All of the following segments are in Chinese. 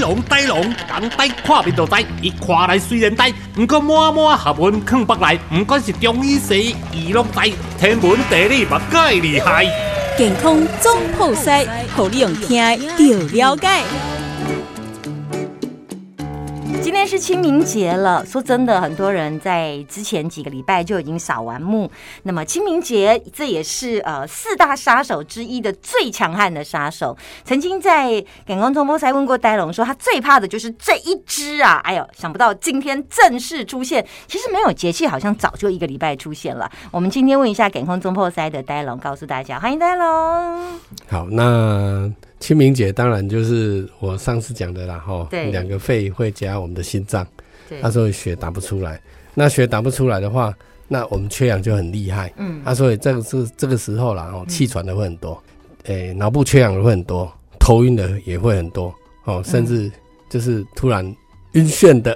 龙呆龙，人呆看面就知，伊看来虽然呆，不过满满学问藏北内，不管是中医西医，拢知，天文地理嘛介厉害。健康总铺塞，互你用听就了解。今天是清明节了，说真的，很多人在之前几个礼拜就已经扫完墓。那么清明节，这也是呃四大杀手之一的最强悍的杀手。曾经在感光中波赛问过呆龙，说他最怕的就是这一只啊！哎呦，想不到今天正式出现。其实没有节气，好像早就一个礼拜出现了。我们今天问一下感光中破塞的呆龙，告诉大家，欢迎呆龙。好，那。清明节当然就是我上次讲的啦，哈，两个肺会加我们的心脏，他说血打不出来，那血打不出来的话，那我们缺氧就很厉害，嗯，他说这个是这个时候啦，哦，气喘的会很多，诶，脑部缺氧的会很多，头晕的也会很多，哦，甚至就是突然。晕眩的，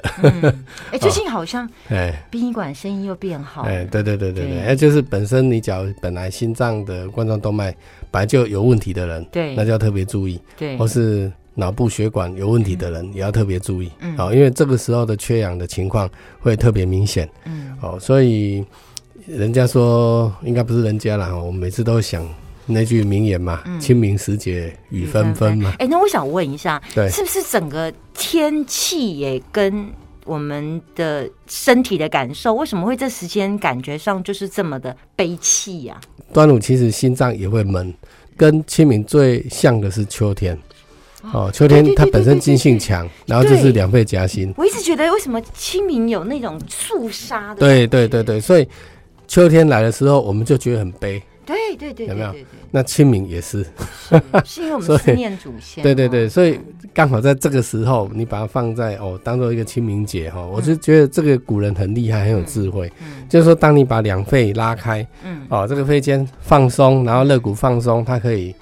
哎，最近好像哎，殡仪馆生意又变好，哎，对对对对对，哎，就是本身你脚本来心脏的冠状动脉本来就有问题的人，对，那就要特别注意，对，或是脑部血管有问题的人也要特别注意，嗯，好，因为这个时候的缺氧的情况会特别明显，嗯，好，所以人家说应该不是人家了，我每次都想。那句名言嘛，“清明时节雨纷纷”嘛。哎，那我想问一下，对，是不是整个天气也跟我们的身体的感受，为什么会这时间感觉上就是这么的悲戚呀？端午其实心脏也会闷，跟清明最像的是秋天。哦，秋天它本身金性强，然后就是两肺夹心。我一直觉得为什么清明有那种肃杀的？对对对对，所以秋天来的时候，我们就觉得很悲。对对对，有没有？那清明也是，是因为我们 思念祖先。对对对，所以刚好在这个时候，你把它放在哦，当做一个清明节哈，我就觉得这个古人很厉害，很有智慧。嗯，就是说，当你把两肺拉开，嗯，哦，这个肺尖放松，然后肋骨放松，它可以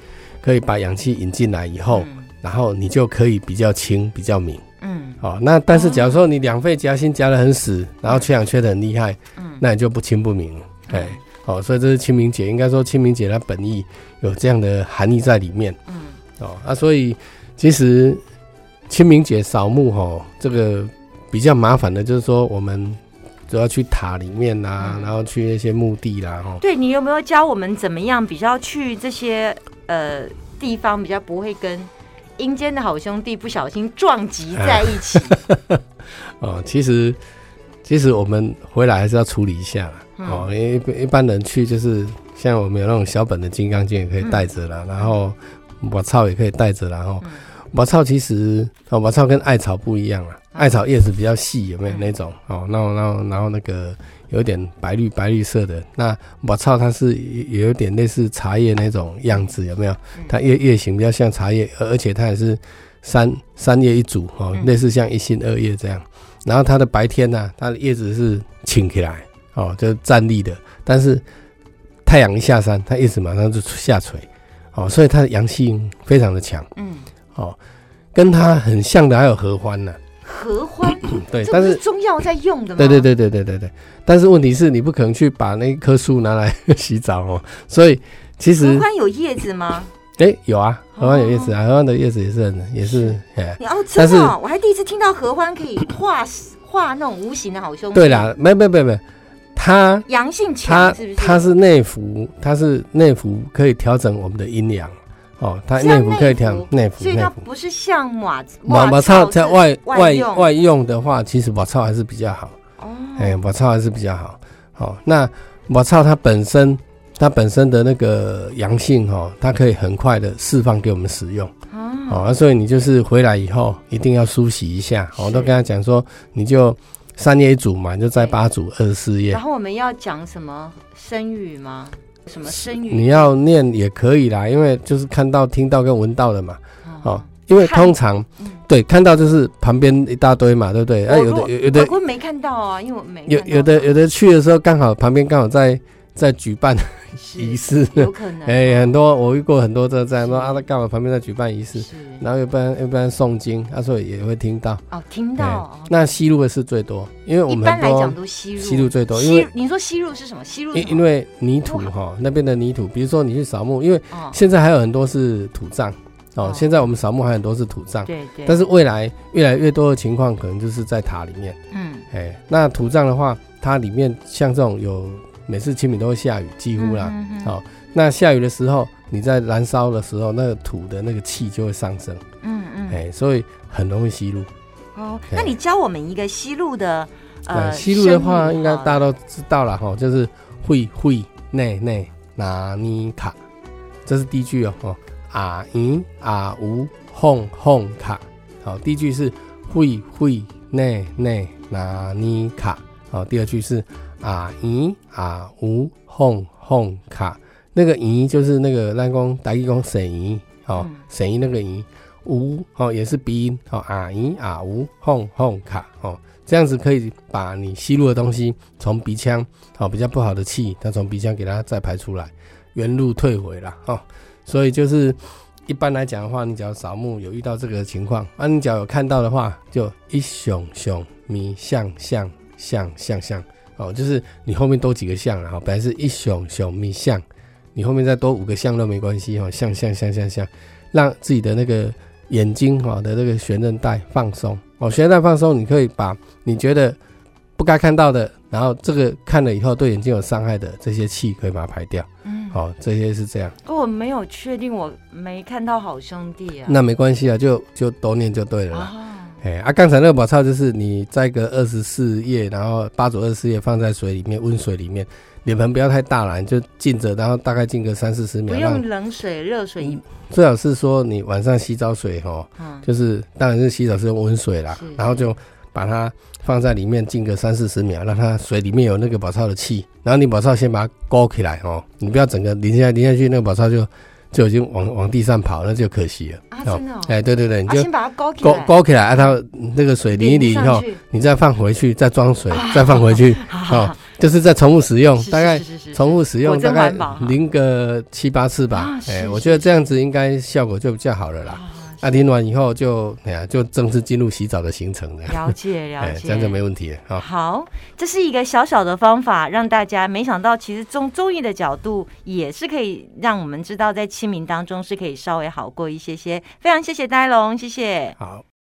可以把氧气引进来以后，然后你就可以比较清，比较明。嗯，哦，那但是假如说你两肺夹心夹的很死，然后缺氧缺的很厉害，嗯，那你就不清不明了。哎。哦，所以这是清明节，应该说清明节它本意有这样的含义在里面。嗯，哦，啊，所以其实清明节扫墓哈，这个比较麻烦的就是说，我们主要去塔里面呐，然后去那些墓地啦，哈。对你有没有教我们怎么样比较去这些呃地方，比较不会跟阴间的好兄弟不小心撞击在一起？哦，其实其实我们回来还是要处理一下。哦，一一般人去就是像我们有那种小本的金刚经也可以带着了，然后我操也可以带着，然后我操其实哦，我操跟艾草不一样啊，艾草叶子比较细，有没有那种？哦，然后然后然后那个有点白绿白绿色的，那我操它是也有点类似茶叶那种样子，有没有？它叶叶形比较像茶叶，而而且它也是三三叶一组哦，类似像一心二叶这样。然后它的白天呢，它的叶子是挺起来。哦，就是站立的，但是太阳一下山，它叶子马上就下垂，哦，所以它的阳性非常的强。嗯，哦，跟它很像的还有合欢呢。合欢，对，但是中药在用的吗？对对对对对对对。但是问题是你不可能去把那棵树拿来 洗澡哦，所以其实合欢有叶子吗？哎，有啊，合欢有叶子啊，合欢的叶子也是很也是哎。哦，真的，我还第一次听到合欢可以化化那种无形的好兄弟。对啦，没没没没。它阳性强，是不是？它是内服，它是内服可以调整我们的阴阳哦。它内服可以调内服，所以它不是像马马马草在外外外用的话，其实马草还是比较好哦。哎，马草还是比较好。好，那马草它本身它本身的那个阳性哈，它可以很快的释放给我们使用哦。哦，所以你就是回来以后一定要梳洗一下。我都跟他讲说，你就。三页一组嘛，就在八组二十四页。然后我们要讲什么声语吗？什么声语？你要念也可以啦，因为就是看到、听到跟闻到的嘛。哦，因为通常对看到就是旁边一大堆嘛，对不对？啊，有的有有的我没看到啊，因为我没有有的有的去的时候刚好旁边刚好在。在举办仪式，有可能。哎，很多我遇过很多这这样说啊，他干嘛旁边在举办仪式，然后一般一般诵经，他说也会听到。哦，听到。那吸入的是最多，因为我们一般来讲都吸入。吸入最多，因为你说吸入是什么？吸入因因为泥土哈，那边的泥土，比如说你去扫墓，因为现在还有很多是土葬，哦哦。现在我们扫墓还很多是土葬，对对，但是未来越来越多的情况，可能就是在塔里面。嗯，哎，那土葬的话，它里面像这种有每次清明都会下雨，几乎啦。好、那下雨的时候，你在燃烧的时候，那个土的那个气就会上升，嗯嗯，哎，所以很容易吸入。哦，那你教我们一个吸入的呃，吸入的话，应该大家都知道了哈，就是会会内内拿尼卡，这是第一句哦。哦，啊咦啊呜哄哄卡，好，第一句是会会内内拿尼卡，好，第二句是啊咦啊呜哄哄卡，那个咦就是那个咱讲打义讲声咦，哦嗯，省咦那个咦。呜哦，也是鼻音哦，啊咦啊呜哄哄卡哦，这样子可以把你吸入的东西从鼻腔，哦、比较不好的气，它从鼻腔给它再排出来，原路退回了哦。所以就是一般来讲的话，你只要扫墓有遇到这个情况，啊，你只要有看到的话，就一熊熊咪象象象象象哦，就是你后面多几个象了哈、哦，本来是一熊熊咪象，你后面再多五个象都没关系哈、哦，象象象象象，让自己的那个眼睛哈的这个悬韧带放松哦，悬韧带放松，你可以把你觉得不该看到的，然后这个看了以后对眼睛有伤害的这些气，可以把它排掉。嗯，哦，这些是这样，我没有确定，我没看到好兄弟啊。那没关系啊，就就多念就对了哎啊，刚才那个宝钞就是你摘个二十四叶，然后八组二十四叶放在水里面，温水里面，脸盆不要太大了，你就浸着，然后大概浸个三四十秒，不用冷水、热水一，最好是说你晚上洗澡水哦，嗯，就是当然是洗澡是用温水啦，然后就把它放在里面浸个三四十秒，让它水里面有那个宝钞的气，然后你宝钞先把它勾起来哦，你不要整个淋下淋下去，那个宝钞就就已经往往地上跑，那就可惜了。啊，真的哦，哎，对对对，你啊，就先把它勾起勾起来，啊，它那个水淋一淋以后，你再放回去，再装水，再放回去，好哦，就是再重复使用，是大概重复使用大概淋个七八次吧。哎，是我觉得这样子应该效果就比较好了啦。啊那淋完以后就哎呀，就正式进入洗澡的行程了。了解 了哎，解，这样就没问题了啊。好，这是一个小小的方法，让大家没想到，其实从中医的角度也是可以让我们知道，在清明当中是可以稍微好过一些些。非常谢谢呆龙，谢谢。好。